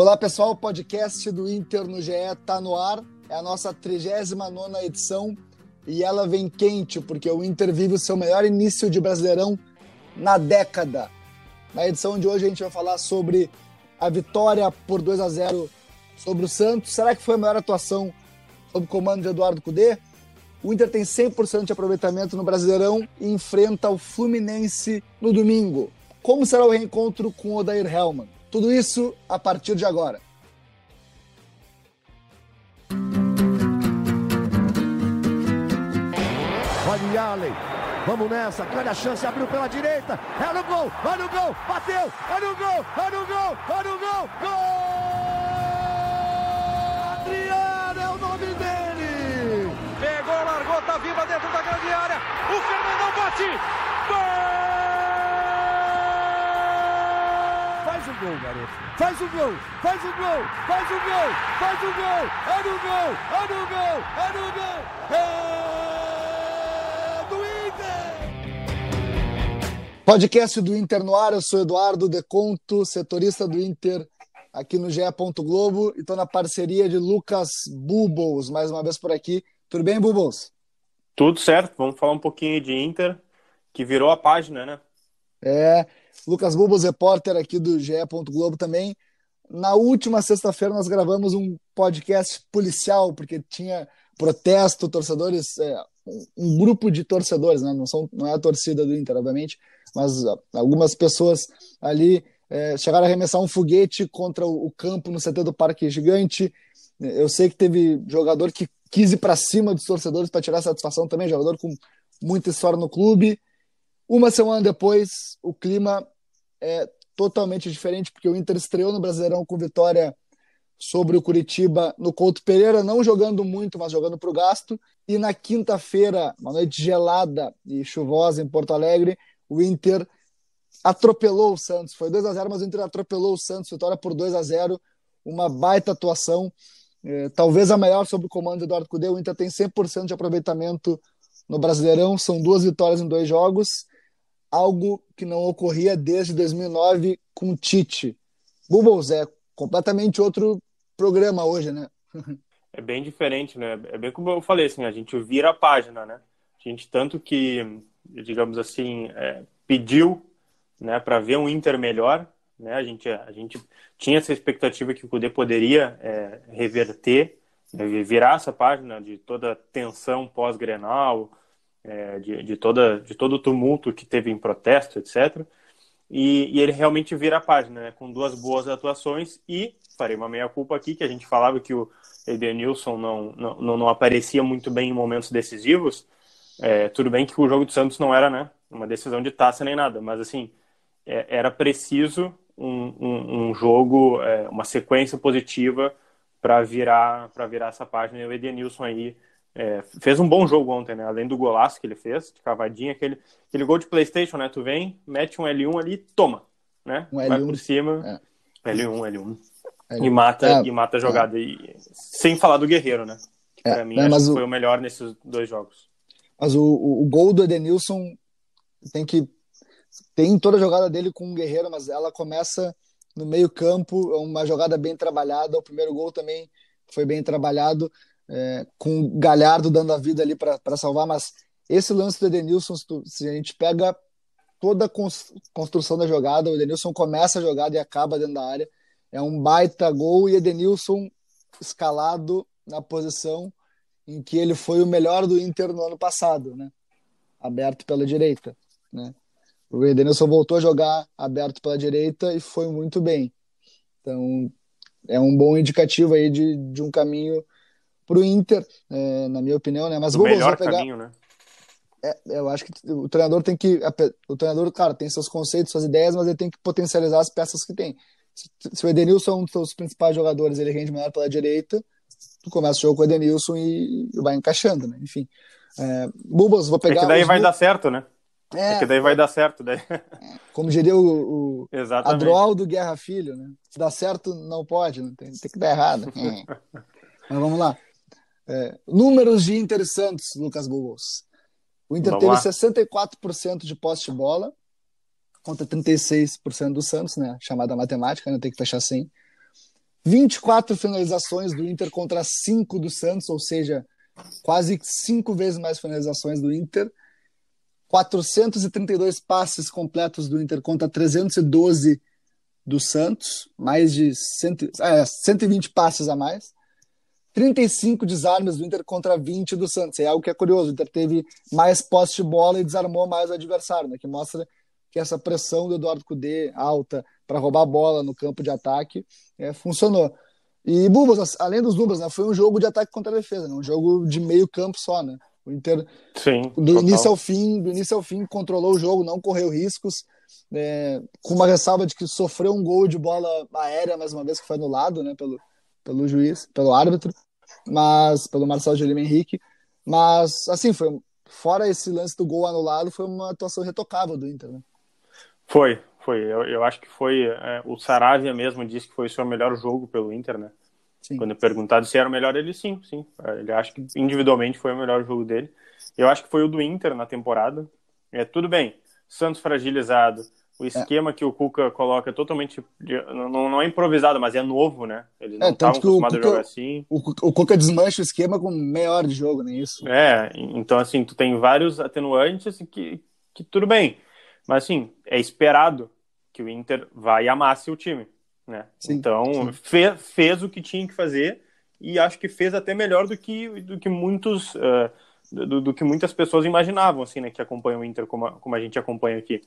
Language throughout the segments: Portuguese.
Olá pessoal, o podcast do Inter no GE está no ar. É a nossa 39 edição e ela vem quente porque o Inter vive o seu melhor início de Brasileirão na década. Na edição de hoje a gente vai falar sobre a vitória por 2 a 0 sobre o Santos. Será que foi a melhor atuação sob o comando de Eduardo Cudê? O Inter tem 100% de aproveitamento no Brasileirão e enfrenta o Fluminense no domingo. Como será o reencontro com o Odair Hellman? Tudo isso a partir de agora. Olha Allen, vamos nessa, grande a chance, abriu pela direita, é no gol, olha o gol, bateu, olha o gol, olha o gol, olha o gol, gol! Adriano é o nome dele! Pegou, largou, tá viva dentro da grande área, o Fernandão bate, gol! Faz o gol, garoto. Faz o gol, faz o gol, faz o gol, faz o gol. É no gol, é no gol, é no gol. É do Inter. Podcast do Inter no ar, eu sou Eduardo Deconto, setorista do Inter aqui no GE. Globo e estou na parceria de Lucas Bubbles, mais uma vez por aqui. Tudo bem, Bubbles? Tudo certo, vamos falar um pouquinho de Inter, que virou a página, né? É, Lucas Bubos, repórter aqui do GE. Globo também. Na última sexta-feira nós gravamos um podcast policial, porque tinha protesto, torcedores, é, um grupo de torcedores, né? não, são, não é a torcida do Inter, obviamente, mas algumas pessoas ali é, chegaram a arremessar um foguete contra o, o, campo no CT do Parque Gigante. Eu sei que teve jogador que quis ir para cima dos torcedores para tirar satisfação também, jogador com muita história no clube. Uma semana depois, o clima é totalmente diferente, porque o Inter estreou no Brasileirão com vitória sobre o Curitiba no Couto Pereira, não jogando muito, mas jogando para o gasto. E na quinta-feira, uma noite gelada e chuvosa em Porto Alegre, o Inter atropelou o Santos. Foi 2 a 0 mas o Inter atropelou o Santos, vitória por 2 a 0 uma baita atuação, é, talvez a maior sob o comando de Eduardo Cudê. O Inter tem 100% de aproveitamento no Brasileirão, são duas vitórias em dois jogos algo que não ocorria desde 2009 com o Tite. Bubbles é completamente outro programa hoje, né? é bem diferente, né? É bem como eu falei, assim, a gente vira a página, né? A gente tanto que, digamos assim, é, pediu, né, para ver um Inter melhor, né? A gente, a gente tinha essa expectativa que o Cudê poderia é, reverter, né, virar essa página de toda tensão pós-Grenal, é, de, de, toda, de todo o tumulto que teve em protesto, etc. E, e ele realmente vira a página, né, com duas boas atuações e farei uma meia-culpa aqui, que a gente falava que o Edenilson não, não, não aparecia muito bem em momentos decisivos. É, tudo bem que o jogo do Santos não era né, uma decisão de taça nem nada, mas assim, é, era preciso um, um, um jogo, é, uma sequência positiva para virar virar essa página. E o Edenilson aí é, fez um bom jogo ontem, né? Além do golaço que ele fez, de cavadinha, aquele, aquele gol de Playstation, né? Tu vem, mete um L1 ali toma, né? Um Vai L1, por cima. É. L1, L1. L1. E mata, é, e mata a jogada. É. E, sem falar do Guerreiro, né? Que é, pra mim, acho que o... foi o melhor nesses dois jogos. Mas o, o, o gol do Edenilson tem que. Tem toda a jogada dele com o Guerreiro, mas ela começa no meio-campo, uma jogada bem trabalhada. O primeiro gol também foi bem trabalhado é, com o Galhardo dando a vida ali para salvar, mas esse lance do Edenilson, se a gente pega toda a construção da jogada, o Edenilson começa a jogada e acaba dentro da área, é um baita gol e Edenilson escalado na posição em que ele foi o melhor do Inter no ano passado, né? aberto pela direita. Né? O Edenilson voltou a jogar aberto pela direita e foi muito bem. Então, é um bom indicativo aí de, de um caminho para o Inter, é, na minha opinião, né? Mas o melhor pegar... caminho, né? É, eu acho que o treinador tem que. O treinador, cara, tem seus conceitos, suas ideias, mas ele tem que potencializar as peças que tem. Se, o Edenilson é um dos seus principais jogadores, ele rende melhor pela direita, tu começa o jogo com o Edenilson e vai encaixando, né? Enfim. É, Bubas, vou pegar. É que daí vai dar certo, né? É, é, que daí vai dar certo. Daí. É, como diria o, o Adroal do Guerra Filho, né? Se dá certo, não pode, né? tem, tem que dar errado. Mas vamos lá. É, números de Inter Santos, Lucas Bubos. O Inter Vamos teve lá. 64% de posse de bola contra 36% do Santos, né? Chamada matemática, né? Tem que fechar assim. 24 finalizações do Inter contra 5 do Santos, ou seja, quase cinco vezes mais finalizações do Inter. 432 passes completos do Inter contra 312 do Santos, mais de cento, é, 120 passes a mais. 35 desarmes do Inter contra 20 do Santos. É algo que é curioso. O Inter teve mais posse de bola e desarmou mais o adversário, né? que mostra que essa pressão do Eduardo Cudê alta para roubar a bola no campo de ataque é, funcionou. E Bubas, além dos números, né, foi um jogo de ataque contra a defesa, né, um jogo de meio campo só, né? O Inter Sim, do total. início ao fim, do início ao fim controlou o jogo, não correu riscos, é, com uma ressalva de que sofreu um gol de bola aérea mais uma vez que foi anulado, né, pelo pelo juiz, pelo árbitro, mas pelo Marcelo de Lima Henrique, mas assim foi fora esse lance do gol anulado, foi uma atuação retocável do Inter, né? Foi, foi. Eu, eu acho que foi. É, o Saravia mesmo disse que foi o seu melhor jogo pelo Inter, né? Sim. Quando perguntado se era o melhor, ele sim, sim. Ele acha que individualmente foi o melhor jogo dele. Eu acho que foi o do Inter na temporada. É tudo bem. Santos fragilizado. O é. esquema é. que o Cuca coloca é totalmente. Não, não é improvisado, mas é novo, né? Eles não estavam é, acostumados a jogar assim. O, o Cuca desmancha o esquema com meia hora de jogo, nem isso. É, então assim, tu tem vários atenuantes que, que tudo bem. Mas assim, é esperado que o Inter vá e amasse o time. Né? Sim, então, sim. Fez, fez o que tinha que fazer e acho que fez até melhor do que, do que muitos. Uh, do, do, que muitas pessoas imaginavam, assim, né, que acompanham o Inter como a, como a gente acompanha aqui.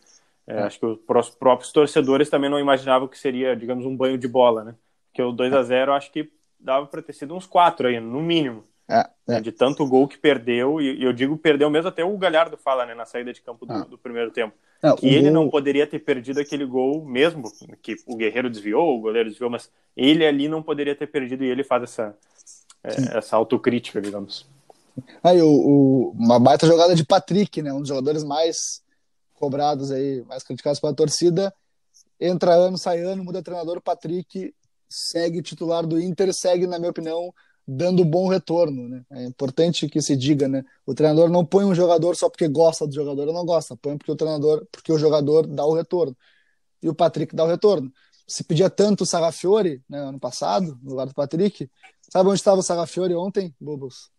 É, é. Acho que os próprios torcedores também não imaginavam que seria, digamos, um banho de bola, né? Porque o 2 a 0 acho que dava para ter sido uns quatro aí, no mínimo. É, é. De tanto gol que perdeu, e, eu digo perdeu mesmo até o Galhardo fala, né, na saída de campo do, ah. do primeiro tempo. É, que ele gol... não poderia ter perdido aquele gol mesmo, que o Guerreiro desviou, o goleiro desviou, mas ele ali não poderia ter perdido e ele faz essa, é, essa autocrítica, digamos. Aí, o, o, uma baita jogada de Patrick, né, um dos jogadores mais cobrados aí, mais criticados pela torcida, entra ano, sai ano, muda treinador, Patrick segue titular do Inter, segue, na minha opinião, dando bom retorno, né? É importante que se diga, né? O treinador não põe um jogador só porque gosta do jogador ou não gosta, põe porque o treinador, porque o jogador dá o retorno. E o Patrick dá o retorno. Se pedia tanto o Sarrafiore, né, ano passado, no lugar do Patrick, sabe onde estava o Sarrafiore ontem, Bubos?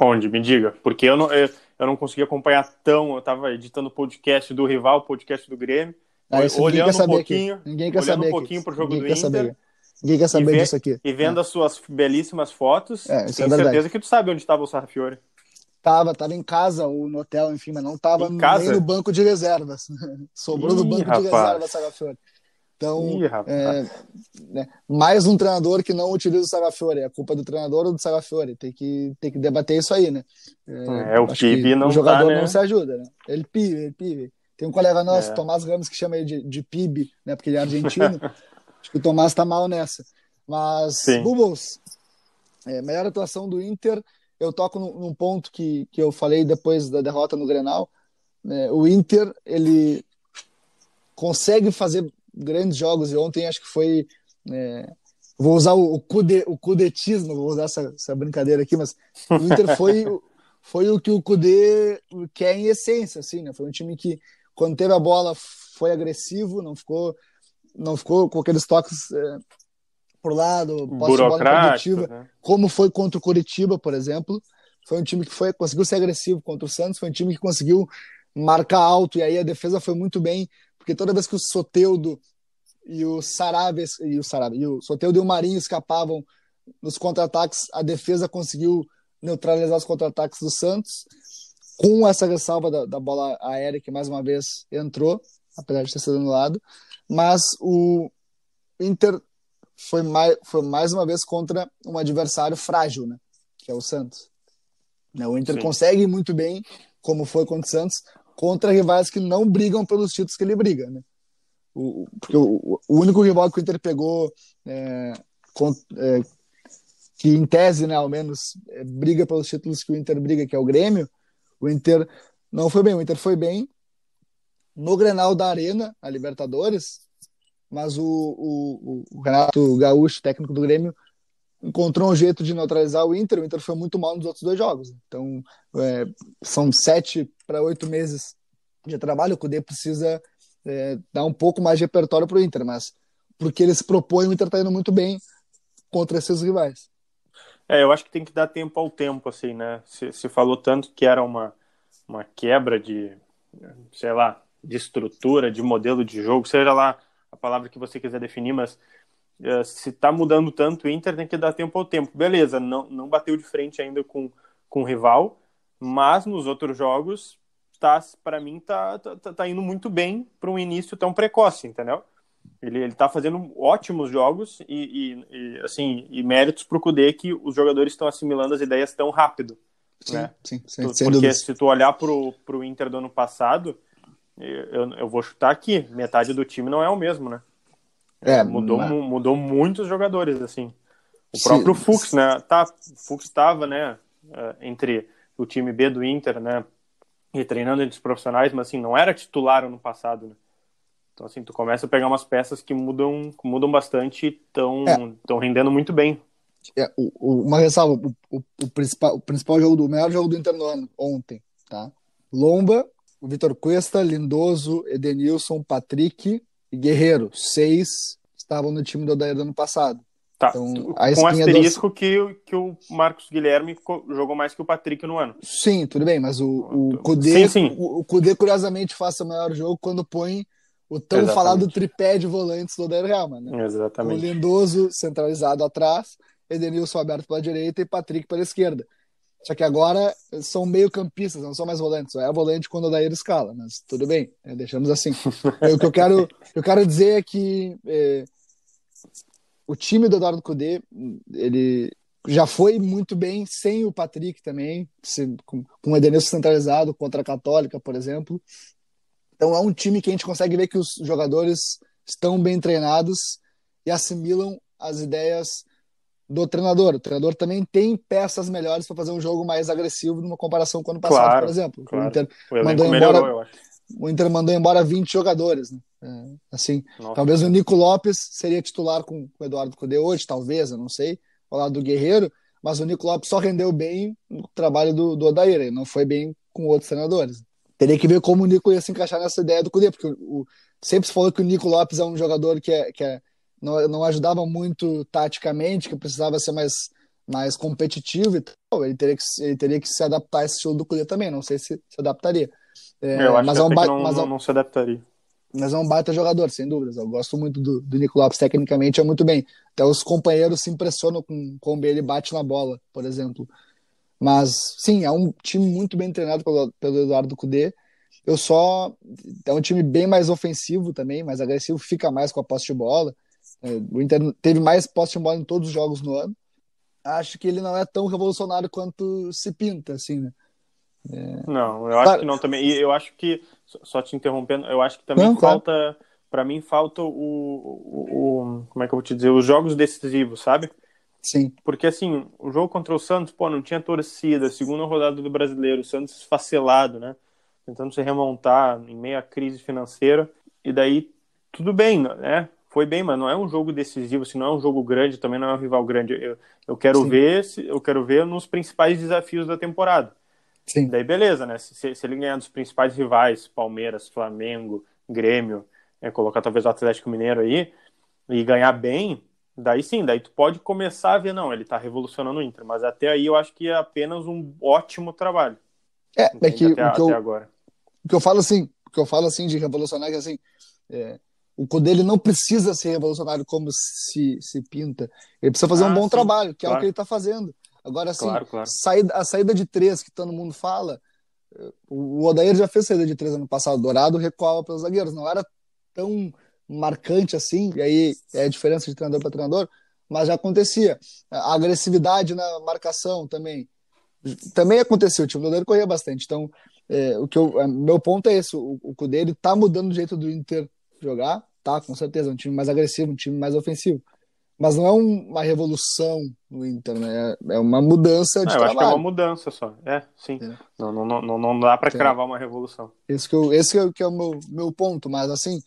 Onde? Me diga. Porque eu não, eu, eu não consegui acompanhar tão. Eu estava editando o podcast do rival, o podcast do Grêmio. Ah, olhando um pouquinho, aqui. ninguém quer olhando saber um pouquinho para o jogo ninguém do Inter. Saber. Ninguém quer saber disso aqui. E vendo é. as suas belíssimas fotos, é, tenho é certeza que tu sabe onde estava o Sarrafiore. Tava, tava em casa ou no hotel, enfim, mas não tava nem no banco de reservas. Sobrou Ih, no banco rapaz. de reservas Sarrafiore. Então, Ih, é, né, mais um treinador que não utiliza o Sarrafiore. É culpa do treinador ou do Sarrafiore? Tem que, tem que debater isso aí, né? É, é o PIB não O jogador tá, né? não se ajuda, né? Ele PIB, ele PIB. Tem um colega nosso, é. Tomás Ramos, que chama ele de, de PIB, né? Porque ele é argentino. Acho que o Tomás tá mal nessa. Mas, Bubbles, é, melhor atuação do Inter, eu toco num, num, ponto que, que eu falei depois da derrota no Grenal. Né? O Inter, ele consegue fazer grandes jogos, e ontem acho que foi. É, vou usar o, o, cude, o cudetismo, vou usar essa, essa brincadeira aqui, mas o Inter foi, foi o que o Cudê quer em essência, assim, né? Foi um time que, quando teve a bola, foi agressivo, não ficou não ficou com aqueles toques é, por lado, bola né? como foi contra o Curitiba, por exemplo. Foi um time que foi, conseguiu ser agressivo contra o Santos, foi um time que conseguiu marcar alto, e aí a defesa foi muito bem, porque toda vez que o Soteudo e o Sarabia, e o Sarabia, e o Soteudo e o Marinho escapavam nos contra-ataques, a defesa conseguiu neutralizar os contra-ataques do Santos, com essa ressalva da, da bola aérea que mais uma vez entrou, apesar de ter sido anulado mas o Inter foi mais, foi mais uma vez contra um adversário frágil, né? que é o Santos. Né, o Inter Sim. consegue muito bem, como foi contra o Santos, contra rivais que não brigam pelos títulos que ele briga. Né? O, porque o, o único rival que o Inter pegou, é, com, é, que em tese, né, ao menos, é, briga pelos títulos que o Inter briga, que é o Grêmio, o Inter não foi bem. O Inter foi bem no Grenal da Arena, a Libertadores, mas o, o, o Renato Gaúcho, técnico do Grêmio, encontrou um jeito de neutralizar o Inter. O Inter foi muito mal nos outros dois jogos. Então, é, são sete para oito meses de trabalho. O Cudê precisa é, dar um pouco mais de repertório para o Inter, mas porque ele se propõe, o Inter está indo muito bem. contra esses rivais. É, eu acho que tem que dar tempo ao tempo, assim, né? Se, se falou tanto que era uma, uma quebra de, sei lá, de estrutura, de modelo de jogo, seja lá a palavra que você quiser definir, mas se está mudando tanto o Inter, tem que dar tempo ao tempo. Beleza, não, não bateu de frente ainda com, com o rival, mas nos outros jogos, tá, para mim, tá, tá, tá indo muito bem para um início tão precoce, entendeu? Ele, ele tá fazendo ótimos jogos e, e, e assim, e méritos pro Kudê que os jogadores estão assimilando as ideias tão rápido. Sim, né? sim, sim, Porque dúvida. se tu olhar pro, pro Inter do ano passado, eu, eu vou chutar aqui, metade do time não é o mesmo, né? É, mudou, mas... mudou muitos jogadores, assim. O próprio Fux, né? Tá, Fux estava, né, eh, entre o time B do Inter, né, e treinando entre os profissionais, mas assim, não era titular ano passado, né? Então, assim, tu começa a pegar umas peças que mudam, mudam bastante e estão é. rendendo muito bem. É, o, o, uma ressalva, o, o, o, principal, o principal jogo do o melhor jogo do Inter no ano, ontem, tá? Lomba, o Vitor Cuesta, Lindoso, Edenilson, Patrick e Guerreiro, seis estavam no time do Odair do ano passado. Tá, então, a com asterisco dos... que, que o Marcos Guilherme jogou mais que o Patrick no ano. Sim, tudo bem, mas o, o Kudê, sim, sim. O, o Kudê curiosamente faz o maior jogo quando põe o tão Exatamente. falado tripé de volantes do Odair Helma, né? Exatamente. O Lindoso centralizado atrás, Edenilson aberto pela direita e Patrick pela esquerda. Só que agora são meio campistas, não são mais volantes. É volante quando o Odair escala, mas tudo bem, né? deixamos assim. o que eu quero, eu quero dizer é que é, o time do Eduardo Cudê, ele já foi muito bem sem o Patrick também, com, com o Edenilson centralizado contra a Católica, por exemplo. Então é um time que a gente consegue ver que os jogadores estão bem treinados e assimilam as ideias do treinador. O treinador também tem peças melhores para fazer um jogo mais agressivo numa comparação com o ano passado, claro, por exemplo. Claro. O Inter o mandou embora, melhorou, o Inter mandou embora 20 jogadores, né? É, assim, Nossa. talvez o Nico Lopes seria titular com o Eduardo Cudê hoje, talvez, eu não sei, ao lado do Guerreiro, mas o Nico Lopes só rendeu bem no trabalho do, do Odair, ele não foi bem com outros treinadores teria que ver como o Nico ia se encaixar nessa ideia do Cudê, porque o, o, sempre se falou que o Nico Lopes é um jogador que, é, que é, não, não ajudava muito taticamente, que precisava ser mais, mais competitivo e tal. Ele teria, que, ele teria que se adaptar a esse estilo do Cudê também, não sei se se adaptaria. É, eu acho mas que, é um ba... não, mas é não, não se adaptaria. Mas é um baita jogador, sem dúvidas. Eu gosto muito do, do Nico Lopes, tecnicamente é muito bem. Até os companheiros se impressionam com como ele bate na bola, por exemplo. Mas, sim, é um time muito bem treinado pelo, pelo Eduardo Cudê. Eu só. É um time bem mais ofensivo também, mais agressivo, fica mais com a posse de bola. É, o Inter teve mais posse de bola em todos os jogos no ano. Acho que ele não é tão revolucionário quanto se pinta, assim, né? É... Não, eu acho claro. que não também. E eu acho que, só te interrompendo, eu acho que também não, falta. Claro. Para mim, falta o, o, o, Como é que eu vou te dizer? Os jogos decisivos, sabe? Sim. Porque, assim, o jogo contra o Santos, pô, não tinha torcida, segunda rodada do brasileiro, o Santos esfacelado, né? Tentando se remontar em meio à crise financeira. E daí, tudo bem, né? Foi bem, mas não é um jogo decisivo, assim, não é um jogo grande, também não é um rival grande. Eu, eu quero Sim. ver, eu quero ver nos principais desafios da temporada. Sim. Daí, beleza, né? Se, se ele ganhar dos principais rivais, Palmeiras, Flamengo, Grêmio, é, colocar talvez o Atlético Mineiro aí, e ganhar bem, Daí sim, daí tu pode começar a ver, não, ele tá revolucionando o Inter, mas até aí eu acho que é apenas um ótimo trabalho. É, é que, até, o que eu, agora. O que eu falo assim, o que eu falo assim de revolucionário é assim, é, o Codê não precisa ser revolucionário como se, se pinta. Ele precisa fazer ah, um bom sim, trabalho, que claro. é o que ele está fazendo. Agora, assim, claro, claro. Saída, a saída de três que todo mundo fala, o Odair já fez saída de três ano passado, Dourado recuava pelos zagueiros, não era tão marcante assim, e aí é a diferença de treinador para treinador, mas já acontecia. A agressividade na marcação também. Também aconteceu, o time do corria bastante. Então, é, o que eu, meu ponto é esse: o, o Cudê ele tá mudando o jeito do Inter jogar, tá, com certeza, um time mais agressivo, um time mais ofensivo. Mas não é um, uma revolução no Inter, né? É, é uma mudança de é, eu trabalho. acho que é uma mudança só. É, sim. É. Não, não, não, não dá para cravar uma revolução. Esse que, eu, esse que, é, que é o meu, meu ponto, mas assim,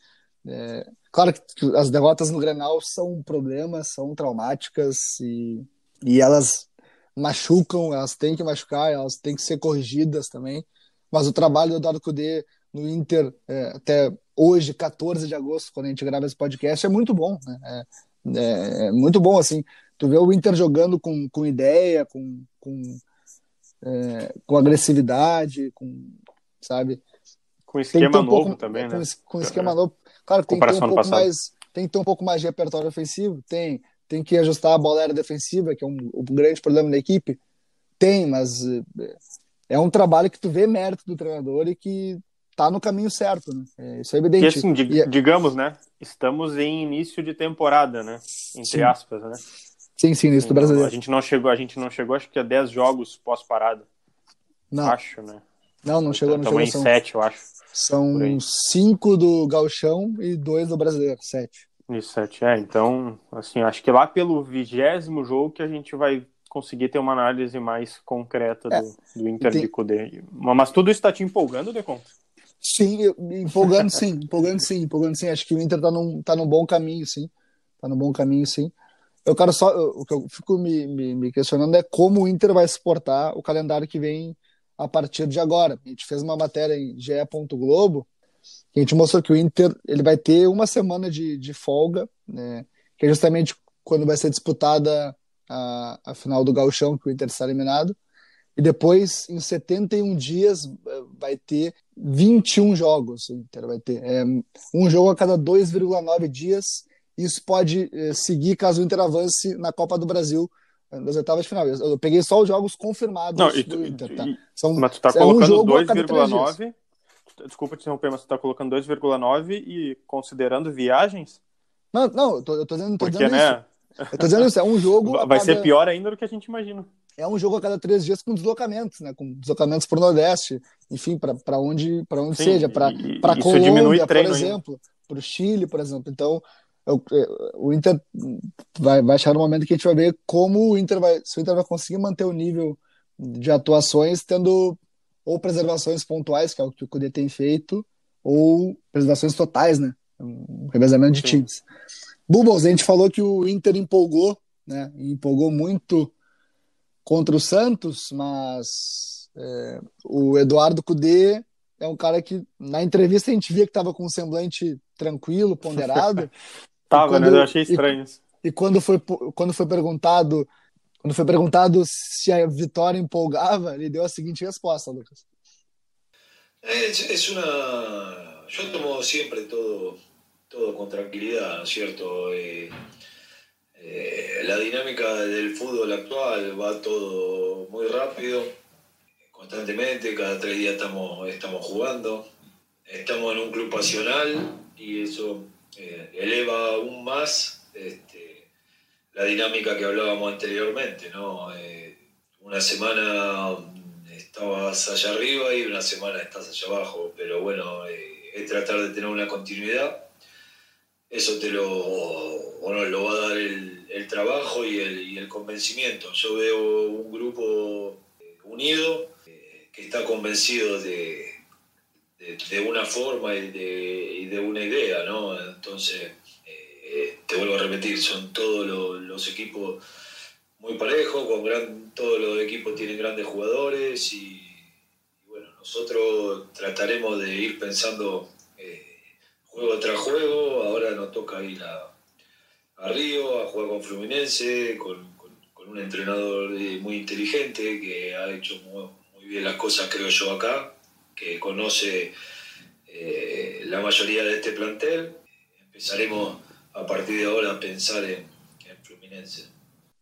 é, claro que as derrotas no Grenal são um problema, são traumáticas e, e elas machucam, elas têm que machucar, elas têm que ser corrigidas também. Mas o trabalho do Eduardo Cudê no Inter é, até hoje, 14 de agosto, quando a gente grava esse podcast, é muito bom. Né? É, é, é muito bom, assim. Tu vê o Inter jogando com, com ideia, com, com, é, com agressividade, com, sabe? Com esquema um novo pouco, também, com, né? Com esquema novo. Claro, tem que ter um pouco passado. mais, tem que ter um pouco mais de repertório ofensivo, tem, tem que ajustar a bola aérea defensiva, que é um, um grande problema da equipe. Tem, mas é, é um trabalho que tu vê mérito do treinador e que tá no caminho certo, né? É, isso é evidente. E assim, E é- digamos, né? Estamos em início de temporada, né? Entre Sim. aspas, né? Sim, sim, isso do Não, brasileiro. A gente não chegou, a gente não chegou, acho que a 10 jogos pós-parada. Não, Acho, né? não, não chegou, não Estamos chegou. em São, 7, eu acho. são cinco do Gauchão e dois do brasileiro, sete. Isso, 7. É, então, assim, acho que lá pelo vigésimo jogo que a gente vai conseguir ter uma análise mais concreta do, É. do Inter Tem- de Cudê. Mas tudo isso tá te empolgando, Decon? Sim, empolgando sim, empolgando sim, empolgando sim. Acho que o Inter tá num, tá num bom caminho, sim. Tá num bom caminho, sim. Eu quero só, eu- o que eu fico me, me, me questionando é como o Inter vai suportar o calendário que vem a partir de agora. A gente fez uma matéria em GE. Globo que a gente mostrou que o Inter ele vai ter uma semana de, de folga, né, que é justamente quando vai ser disputada a, a final do Gauchão, que o Inter está eliminado. E depois, em 71 dias, eh, vai ter 21 jogos. O Inter vai ter é, um jogo a cada 2,9 dias. Isso pode eh, seguir caso o Inter avance na Copa do Brasil nas oitavas de final. Eu, peguei só os jogos confirmados Não, e tu- do Inter, tá? São, mas tu tá é um colocando três 2,9. Desculpa te interromper, mas tu tá colocando 2,9 e considerando viagens? Não, não, eu tô, eu tô dizendo, tô Porque, dizendo né? isso. Eu tô dizendo isso, é um jogo. Vai cada- ser pior ainda do que a gente imagina. É um jogo a cada três dias com deslocamentos, né? Com deslocamentos para o Nordeste, enfim, para onde, para onde Sim, seja, para diminui Colômbia, por exemplo, para o Chile, por exemplo. Então, eu- eu- o Inter vai, vai chegar no momento que a gente vai ver como o Inter vai, se o Inter vai conseguir manter o nível de atuações, tendo ou preservações pontuais, que é o que o Cudê tem feito, ou preservações totais, né? Um revezamento de Sim. times. Bubbles, a gente falou que o Inter empolgou, né? Empolgou muito contra o Santos, mas é, o Eduardo Cudê é um cara que na entrevista a gente via que estava com um semblante tranquilo, ponderado, Tava, quando- né? Eu achei e- estranho isso. e quando foi quando foi perguntado quando foi perguntado se a vitória empolgava, ele deu a seguinte resposta, Lucas. Es, es una. Yo tomo siempre todo, todo con tranquilidad, ¿no es cierto? Eh, la dinámica del fútbol actual va todo muy rápido, constantemente, cada tres días estamos, estamos jugando. Estamos en un club pasional y eso eh, eleva aún más este, la dinámica que hablábamos anteriormente, ¿no? Eh, una semana estabas allá arriba y una semana estás allá abajo, pero bueno, es tratar de tener una continuidad. Eso te lo, lo va a dar el, el trabajo y el, convencimiento. Yo veo un grupo eh, unido eh, que está convencido de, de, una forma y de, y de una idea, ¿no? Entonces, eh, te vuelvo a repetir, son todos los, los equipos muy parejos, con gran, todos los equipos tienen grandes jugadores y, y bueno, nosotros trataremos de ir pensando eh, juego tras juego. Ahora nos toca ir a, a Río a jugar con Fluminense, con, con- con un entrenador eh, muy inteligente que ha hecho muy, muy bien las cosas, creo yo, acá, que conoce eh, la mayoría de este plantel. Empezaremos a partir de ahora a pensar en, en Fluminense.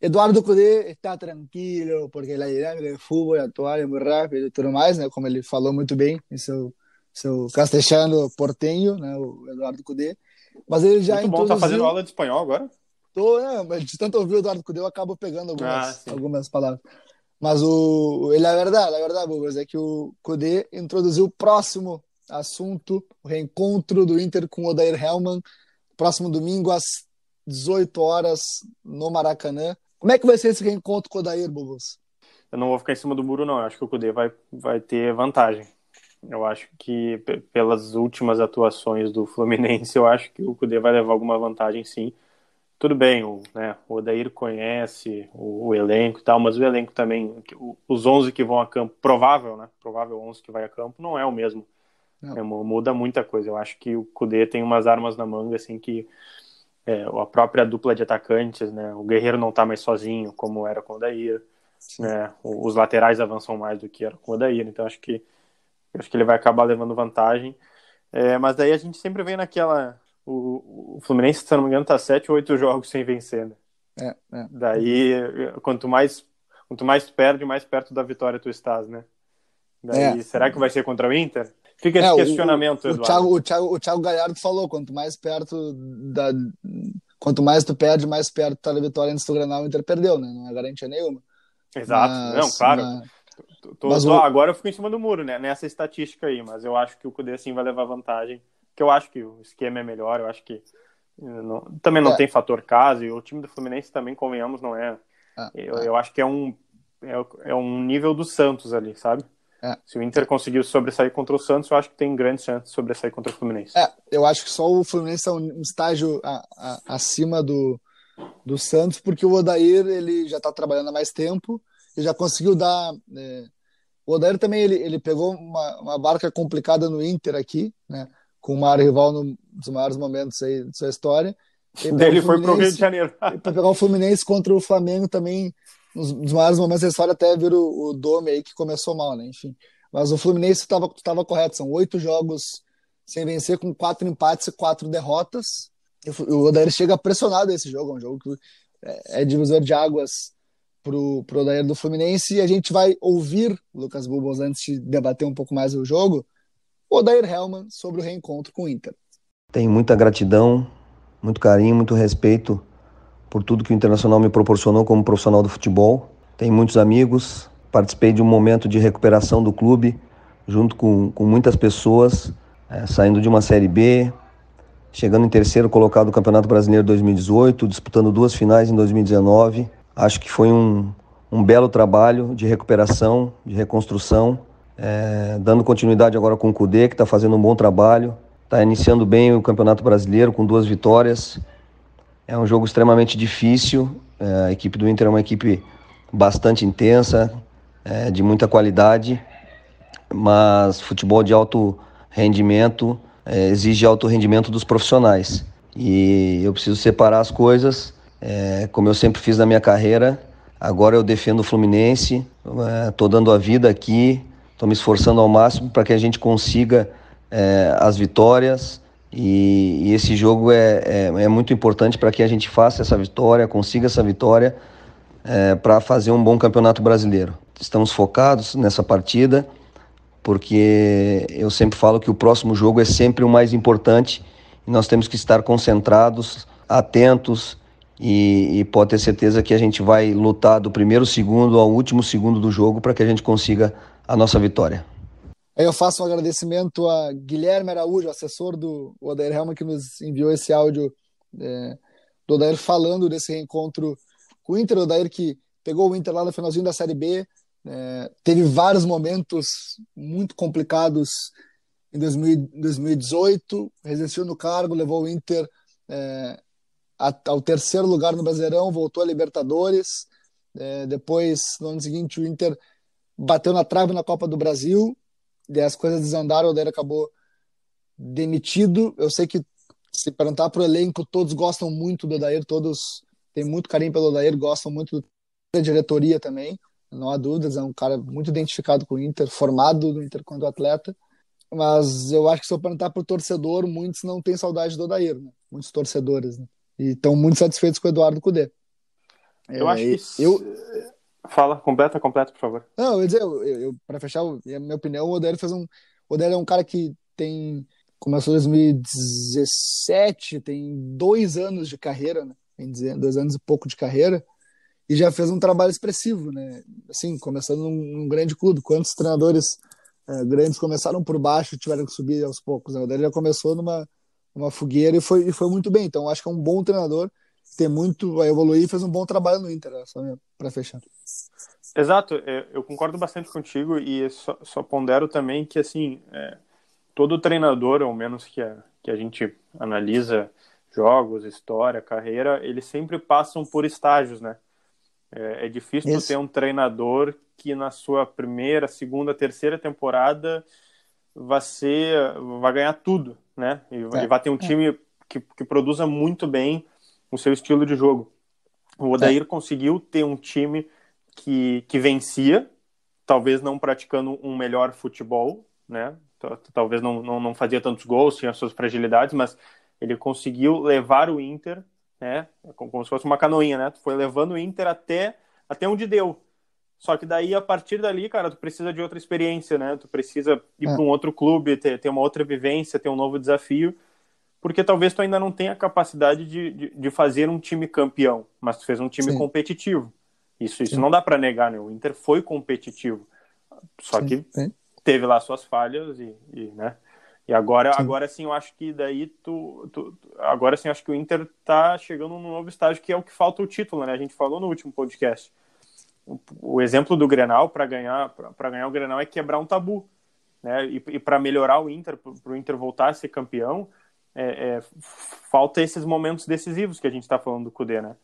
Eduardo Cudê está tranquilo, porque a dinâmica do futebol atual é muito rápido e tudo mais, né? Como ele falou muito bem em seu, seu castelhano portenho, né? O Eduardo Cudê. Mas ele já Muito bom, introduziu... tá fazendo aula de espanhol agora? Tô, né, mas de tanto ouvir o Eduardo Cudê, eu acabo pegando algumas, Ah, algumas palavras. Mas o, ele, a verdade, a verdade, Bubas, é que o Cudê introduziu o próximo assunto, o reencontro do Inter com o Odair Hellman, próximo domingo às 18 horas no Maracanã. Como é que vai ser esse reencontro com o Odair, Bubas? Eu não vou ficar em cima do muro, não. Eu acho que o Kudê vai, vai ter vantagem. Eu acho que pelas últimas atuações do Fluminense, eu acho que o Kudê vai levar alguma vantagem, sim. Tudo bem, o, né, o Odair conhece o, o elenco e tal, mas o elenco também, os 11 que vão a campo, provável, né? Provável 11 que vai a campo, não é o mesmo. É, mu- muda muita coisa. Eu acho que o Kudê tem umas armas na manga, assim, que é, a própria dupla de atacantes, né? O Guerreiro não está mais sozinho, como era com o Daír, né? Os laterais avançam mais do que era com o Daír, então acho que acho que ele vai acabar levando vantagem. É, mas daí a gente sempre vem naquela. O, o Fluminense, se não me engano, tá sete ou oito jogos sem vencer, né? É, é. Daí, quanto mais, quanto mais tu perde, mais perto da vitória tu estás, né? Daí, é. será que vai ser contra o Inter? Fica esse é, questionamento, o, o, Eduardo. O Thiago, o, Thiago, o Thiago Galhardo falou, quanto mais perto da... Quanto mais tu perde, mais perto tá da vitória antes do Granal, o Inter perdeu, né? Não é garantia nenhuma. Exato, mas, não, claro. Mas... Tô, mas tô, o... Agora eu fico em cima do muro, né? Nessa estatística aí, mas eu acho que o Cudê assim vai levar vantagem. Que eu acho que o esquema é melhor, eu acho que não, também não é. tem fator caso, e o time do Fluminense também, convenhamos, não é. é eu, é. eu acho que é um, é, é um nível do Santos ali, sabe? É. Se o Inter conseguiu sobressair contra o Santos, eu acho que tem grandes chances de sobressair contra o Fluminense. É, eu acho que só o Fluminense é um estágio a, a, acima do, do Santos, porque o Odair ele já está trabalhando há mais tempo e já conseguiu dar. É... O Odair também ele, ele pegou uma, uma barca complicada no Inter aqui, né? com o maior rival nos maiores momentos aí da sua história. Ele foi para o Rio de Janeiro. para pegar o Fluminense contra o Flamengo também nos, nos maiores momentos da história, até ver o, o Dome aí que começou mal, né? Enfim. Mas o Fluminense estava correto, são oito jogos sem vencer, com quatro empates e quatro derrotas. E o Odair chega pressionado esse jogo, é um jogo que é, é divisor de águas pro, pro Odair do Fluminense. E a gente vai ouvir, Lucas Bubos, antes de debater um pouco mais o jogo, o Odair Hellman sobre o reencontro com o Inter. Tenho muita gratidão, muito carinho, muito respeito por tudo que o Internacional me proporcionou como profissional do futebol. Tenho muitos amigos, participei de um momento de recuperação do clube, junto com, com muitas pessoas, é, saindo de uma Série B, chegando em terceiro colocado no Campeonato Brasileiro 2018, disputando duas finais em 2019. Acho que foi um, um belo trabalho de recuperação, de reconstrução, é, dando continuidade agora com o Cudê, que está fazendo um bom trabalho, está iniciando bem o Campeonato Brasileiro com duas vitórias é um jogo extremamente difícil. É, a equipe do Inter é uma equipe bastante intensa, é, de muita qualidade, mas futebol de alto rendimento é, exige alto rendimento dos profissionais. E eu preciso separar as coisas, é, como eu sempre fiz na minha carreira. Agora eu defendo o Fluminense, estou é, dando a vida aqui, estou me esforçando ao máximo para que a gente consiga é, as vitórias, e, e esse jogo é, é, é muito importante para que a gente faça essa vitória, consiga essa vitória, é, para fazer um bom campeonato brasileiro. Estamos focados nessa partida, porque eu sempre falo que o próximo jogo é sempre o mais importante e nós temos que estar concentrados, atentos e, e pode ter certeza que a gente vai lutar do primeiro segundo ao último segundo do jogo para que a gente consiga a nossa vitória. Eu faço um agradecimento a Guilherme Araújo, assessor do Odair Helma, que nos enviou esse áudio é, do Odair falando desse reencontro com o Inter. O Odair que pegou o Inter lá no finalzinho da Série B, é, teve vários momentos muito complicados em 2018, resistiu no cargo, levou o Inter é, ao terceiro lugar no Brasileirão, voltou a Libertadores. É, depois, no ano seguinte, o Inter bateu na trave na Copa do Brasil e as coisas desandaram, o Odair acabou demitido. Eu sei que se perguntar para o elenco, todos gostam muito do Odair, todos têm muito carinho pelo Odair, gostam muito da diretoria também, não há dúvidas, é um cara muito identificado com o Inter, formado no Inter quando atleta, mas eu acho que se eu perguntar para o torcedor, muitos não têm saudade do Odair, né? muitos torcedores, né? E estão muito satisfeitos com o Eduardo Cudê. Eu é, acho que eu, Fala, completa, completa, por favor. Não, eu ia dizer, eu, eu, para fechar, a minha opinião, o Odair fez um. O Odair é um cara que tem. Começou em 2017, tem dois anos de carreira, né? Tem dois anos e pouco de carreira, e já fez um trabalho expressivo, né? Assim, começando num, num grande clube. Quantos treinadores é, grandes começaram por baixo e tiveram que subir aos poucos? Né? O Odair já começou numa, numa fogueira e foi, e foi muito bem. Então, acho que é um bom treinador tem muito a evoluir e fez um bom trabalho no Inter, né? só para fechar. Exato, eu concordo bastante contigo e só, só pondero também que assim é, todo treinador, ao menos que a, que a gente analisa jogos, história, carreira, eles sempre passam por estágios, né? É, é difícil ter um treinador que na sua primeira, segunda, terceira temporada vai ser, vai ganhar tudo, né? E, é. vai ter um é. time que, que produza muito bem o seu estilo de jogo. O Odair é. conseguiu ter um time que, que vencia, talvez não praticando um melhor futebol, né? Talvez não, não, não fazia tantos gols, tinha suas fragilidades, mas ele conseguiu levar o Inter, né? Como, como se fosse uma canoinha, né? Foi levando o Inter até, até onde deu. Só que daí, a partir dali, cara, tu precisa de outra experiência, né? Tu precisa ir é. para um outro clube, ter, ter uma outra vivência, ter um novo desafio porque talvez tu ainda não tenha capacidade de, de, de fazer um time campeão, mas tu fez um time Sim. competitivo. Isso, isso não dá para negar, né? O Inter foi competitivo, só Sim. que teve lá suas falhas e, e né? E agora, sim. agora sim, eu acho que daí tu, tu, agora sim, acho que o Inter tá chegando num novo estágio que é o que falta o título, né? A gente falou no último podcast. O, exemplo do Grenal para ganhar para ganhar o Grenal é quebrar um tabu, né? E, e para melhorar o Inter, para o Inter voltar a ser campeão, é, é, falta esses momentos decisivos que a gente está falando do Cudê, né?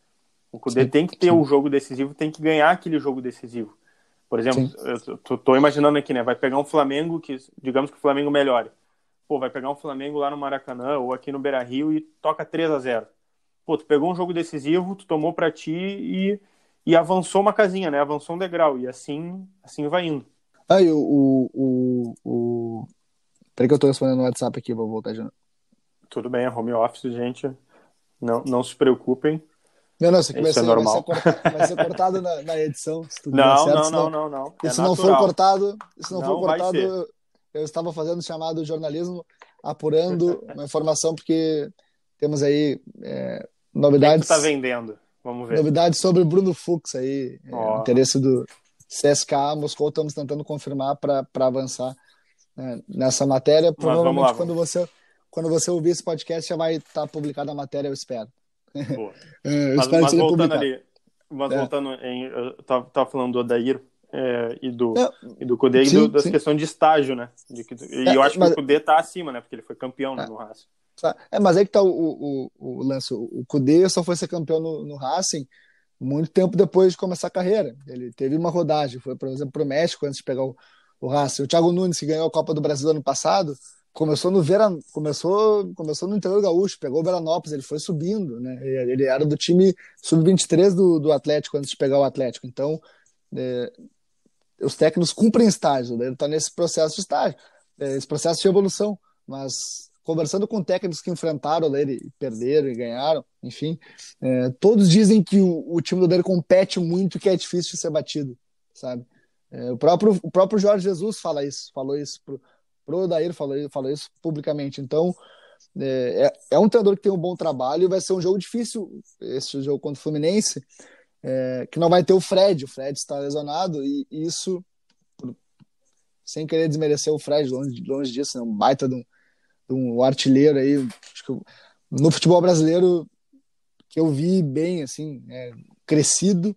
O Cudê tem que ter sim. o jogo decisivo, tem que ganhar aquele jogo decisivo. Por exemplo, sim. eu tô, tô, imaginando aqui, né? Vai pegar um Flamengo que, digamos que o Flamengo melhore. Pô, vai pegar um Flamengo lá no Maracanã ou aqui no Beira Rio e toca 3 a 0 Pô, tu pegou um jogo decisivo, tu tomou para ti e, e avançou uma casinha, né? Avançou um degrau. E assim, assim vai indo. Aí, o, o, o. Peraí que eu tô respondendo no WhatsApp aqui, vou voltar de novo. Tudo bem, é home office, gente. Não, não se preocupem. Não, não, isso aqui vai, ser, é normal. Vai, ser cortado, na, edição. não, não, não, não, não, E se é não for cortado, se não, não for cortado, eu, estava fazendo chamado jornalismo, apurando uma informação, porque temos aí é, novidades. O que, está vendendo? Vamos ver. Novidades sobre o Bruno Fux aí. Oh. É, interesse do CSKA Moscou, estamos tentando confirmar para avançar né, nessa matéria. Provavelmente lá, quando você quando você ouvir esse podcast, já vai estar tá publicada a matéria, eu espero. É, eu mas, espero mas voltando ali, mas é. voltando em, eu tava, tava falando do Odair é, e do, é, e do Cudê sim, e do, das sim. questões de estágio, né? De e é, eu acho mas, que o Cudê tá acima, né? Porque ele foi campeão né, no Racing. É, mas aí que tá o, o, o, lance. O Cudê só foi ser campeão no, no Racing muito tempo depois de começar a carreira. Ele teve uma rodagem, foi, por exemplo, para o México antes de pegar o, o Racing. O Thiago Nunes, que ganhou a Copa do Brasil ano passado, começou no Vera, começou, começou no interior gaúcho, pegou o Veranópolis, ele foi subindo, né? Ele era do time sub-23 do, do Atlético antes de pegar o Atlético. Então, é, os técnicos cumprem estágio, né? ele está nesse processo de estágio, é, esse processo de evolução. Mas conversando com técnicos que enfrentaram ele, perderam e ganharam, enfim, é, todos dizem que o, o time do dele compete muito e que é difícil de ser batido, sabe? É, o próprio o próprio Jorge Jesus fala isso, falou isso pro pro Odair falou, falou isso publicamente. Então, é, é, é, um treinador que tem um bom trabalho e vai ser um jogo difícil, esse jogo contra o Fluminense, é, que não vai ter o Fred. O Fred está lesionado e, isso, sem querer desmerecer o Fred, longe, longe disso, é um baita de um, um artilheiro aí. no futebol brasileiro, que eu vi bem, assim, é, crescido,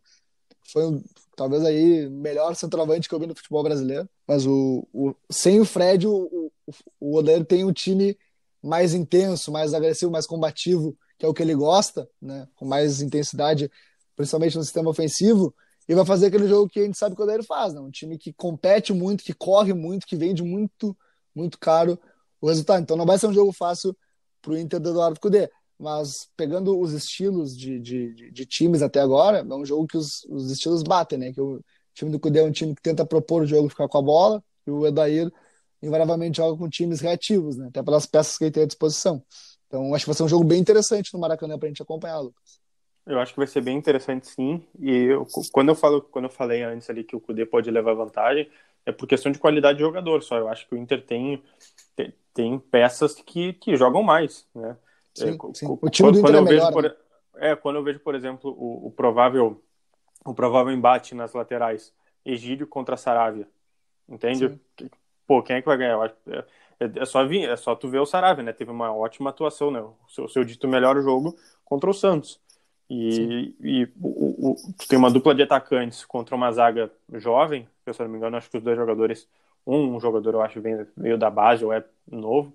foi talvez aí melhor centroavante que eu vi no futebol brasileiro. Mas o, o sem o Fred, o, o, o Odair tem um time mais intenso, mais agressivo, mais combativo, que é o que ele gosta, né? com mais intensidade, principalmente no sistema ofensivo, e vai fazer aquele jogo que a gente sabe que o Odair faz, né? um time que compete muito, que corre muito, que vende muito, muito caro o resultado. Então não vai ser um jogo fácil para o Inter do Eduardo Cudê mas pegando os estilos de, de, de, times até agora, é um jogo que os, os estilos batem, né? Que o time do Cudê é um time que tenta propor o jogo, ficar com a bola, e o Edair invariavelmente joga com times reativos, né? Até pelas peças que ele tem à disposição. Então, acho que vai ser um jogo bem interessante no Maracanã para a gente acompanhar, Lucas. Eu acho que vai ser bem interessante, sim. E eu, quando eu falo, quando eu falei antes ali que o Cudê pode levar vantagem, é por questão de qualidade de jogador. Só eu acho que o Inter tem tem, tem peças que, que jogam mais, né? Sim, é, sim. O time do Inter é melhor. Por, né? É, quando eu vejo, por exemplo, o, o, provável o provável embate nas laterais, Egídio contra Saravia, entende? Sim. Pô, quem é que vai ganhar? É, é, é, só vir, é só tu ver o Saravia, né? Teve uma ótima atuação, né? O seu, seu dito melhor jogo contra o Santos. E, e o, o, tu tem uma dupla de atacantes contra uma zaga jovem, se eu não me engano, acho que os dois jogadores, um, jogador eu acho vem meio da base ou é novo,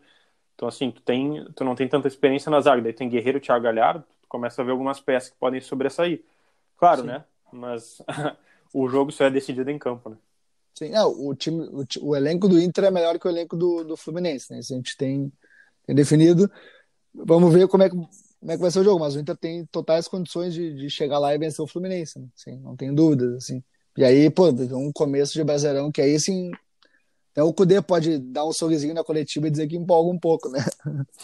então, assim, tu, tem, tu não tem tanta experiência na zaga, daí tem Guerreiro e Thiago Galhardo, tu começa a ver algumas peças que podem sobressair. Claro, Sim. né? Mas o jogo só é decidido em campo, né? Sim, não, o, time, o, o, elenco do Inter é melhor que o elenco do, do Fluminense, né? Isso a gente tem, tem definido. Vamos ver como é que como é que vai ser o jogo, mas o Inter tem totais condições de, de chegar lá e vencer o Fluminense, né? assim, não tem dúvidas, assim. E aí, pô, um começo de Brasileirão que aí, sim, até o Cudê pode dar um sorrisinho na coletiva e dizer que empolga um pouco, né?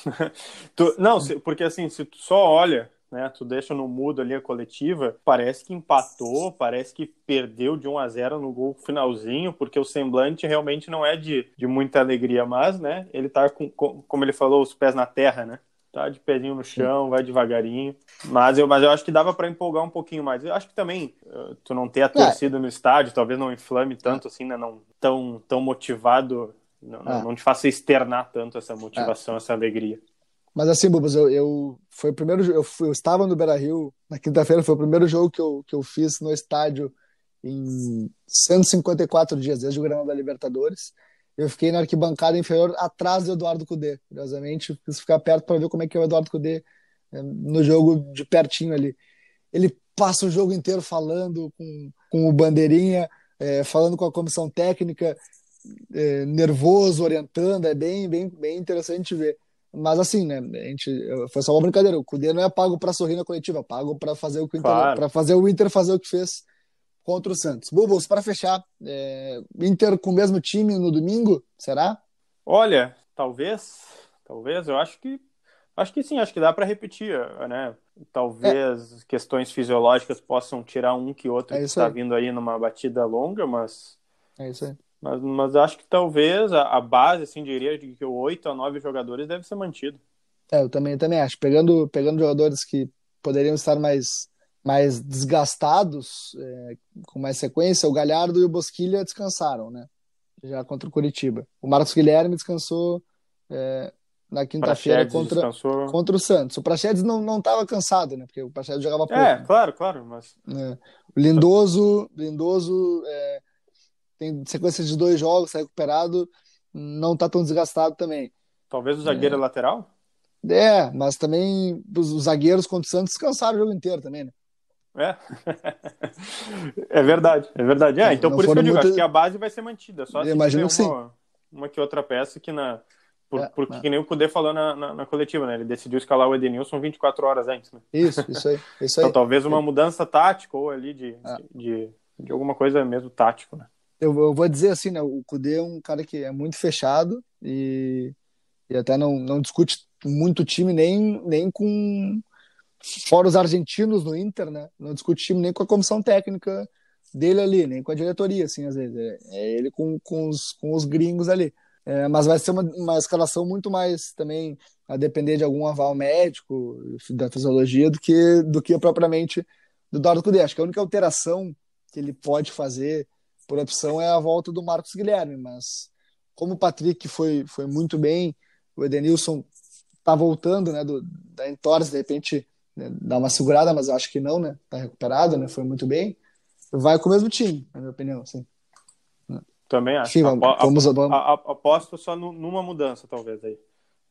tu, não, porque assim, se tu só olha né? Tu deixa no mudo ali a coletiva, parece que empatou, parece que perdeu de 1 a 0 no gol finalzinho, porque o semblante realmente não é de, de muita alegria, mas, né, ele tá com, com, como ele falou, os pés na terra, né? Tá de pezinho no chão, vai devagarinho. Mas eu, mas eu acho que dava para empolgar um pouquinho mais. Eu acho que também uh, tu não ter a é. torcida é. no estádio, talvez não inflame tanto assim, né? Não tão, tão motivado, não, é. não te faça externar tanto essa motivação, é. essa alegria. Mas assim, Bubas, eu, eu foi o primeiro eu, fui, eu estava no Beira Rio na quinta-feira, foi o primeiro jogo que eu, que eu fiz no estádio em 154 dias, desde o Granada da Libertadores. Eu fiquei na arquibancada inferior atrás do Eduardo Cudê. Curiosamente, quis ficar perto para ver como é que é o Eduardo Cudê né, no jogo de pertinho ali. Ele passa o jogo inteiro falando com, com o Bandeirinha, é, falando com a comissão técnica, é, nervoso, orientando. É bem, bem, bem interessante ver. Mas assim, né? A gente, foi só uma brincadeira. O Cudê não é pago para sorrir na coletiva, é pago para fazer o que claro. para fazer o Inter fazer o que fez contra o Santos. Bubos, para fechar, é, Inter com o mesmo time no domingo, será? Olha, talvez, talvez. Eu acho que acho que sim, acho que dá para repetir, né? Talvez é. questões fisiológicas possam tirar um que outro é que está vindo aí numa batida longa, mas é isso aí. Mas, mas acho que talvez a, a base, assim, diria de que oito a nove jogadores deve ser mantido. É, eu também, também acho. Pegando, pegando jogadores que poderiam estar mais, mais desgastados, é, com mais sequência, o Galhardo e o Bosquilha descansaram, né? Já contra o Curitiba. O Marcos Guilherme descansou é, na quinta-feira contra, contra o Santos. O Praxedes não não estava cansado, né? Porque o Praxedes jogava pouco. É, né? claro, claro, mas é. o Lindoso, Lindoso é, tem sequência de dois jogos, tá recuperado, não tá tão desgastado também. Talvez o zagueiro é. lateral? É, mas também os, os zagueiros contra o Santos descansaram o jogo inteiro também, né? É. é verdade, é verdade. É, então não por isso que eu digo, acho que a base vai ser mantida. Só imagino que uma, sim. uma que outra peça que na. Por, é, porque é. nem o Kudê falou na, na, na, coletiva, né? Ele decidiu escalar o Edenilson 24 horas antes, né? Isso, isso aí. Isso aí. então talvez uma mudança tática ou ali de, é. de, de, de, alguma coisa mesmo tático, né? eu, eu vou dizer assim, né? O Kudê é um cara que é muito fechado e, e até não, não discute muito time nem, nem com fora os argentinos no Inter, né? Não discute time nem com a comissão técnica dele ali, nem com a diretoria, assim, às vezes. É, é ele com, com, os, com os gringos ali. É, mas vai ser uma, uma escalação muito mais também a depender de algum aval médico da fisiologia do que, do que propriamente do Eduardo Cudê. Acho que a única alteração que ele pode fazer por opção é a volta do Marcos Guilherme, mas como o Patrick foi, foi muito bem, o Edenilson tá voltando, né, do, da entorse, de repente né, dá uma segurada, mas eu acho que não, né, tá recuperado, né, foi muito bem, vai com o mesmo time, na minha opinião, assim. Também acho. Sim, vamos, vamos, vamos... aposto só numa mudança, talvez, aí.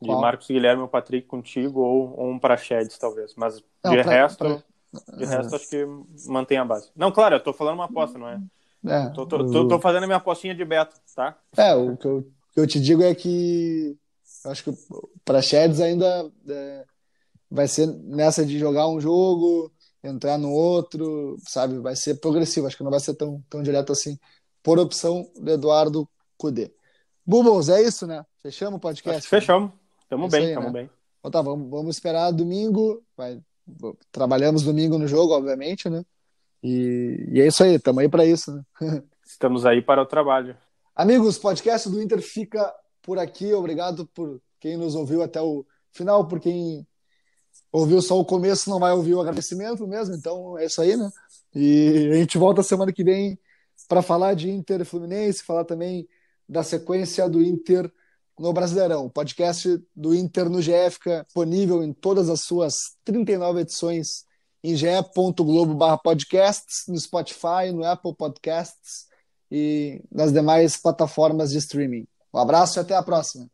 De Qual? Marcos Guilherme ou Patrick contigo, ou, ou um Praxedes, talvez. Mas não, de pra, resto, pra... de resto, acho que mantém a base. Não, claro, eu tô falando uma aposta, não é? É, tô, tô, o... tô, fazendo a minha apostinha de beta, tá? É, o que eu, o que eu te digo é que eu acho que para Sheds ainda é, vai ser nessa de jogar um jogo, entrar no outro, sabe? Vai ser progressivo, acho que não vai ser tão, tão direto assim, por opção do Eduardo Cudê. Bubbles, é isso, né? Fechamos o podcast? Fechamos. Tamo é bem, aí, tamo né? bem. Então tá, vamos, vamos esperar domingo. Vai, trabalhamos domingo no jogo, obviamente, né? E, e é isso aí, estamos aí para isso. Né? Estamos aí para o trabalho. Amigos, podcast do Inter fica por aqui. Obrigado por quem nos ouviu até o final, por quem ouviu só o começo não vai ouvir o agradecimento mesmo. Então é isso aí, né? E a gente volta semana que vem para falar de Inter e Fluminense, falar também da sequência do Inter no Brasileirão. O podcast do Inter no GE fica disponível em todas as suas 39 edições em ge.globo podcasts, no Spotify, no Apple Podcasts e nas demais plataformas de streaming. Um abraço e até a próxima.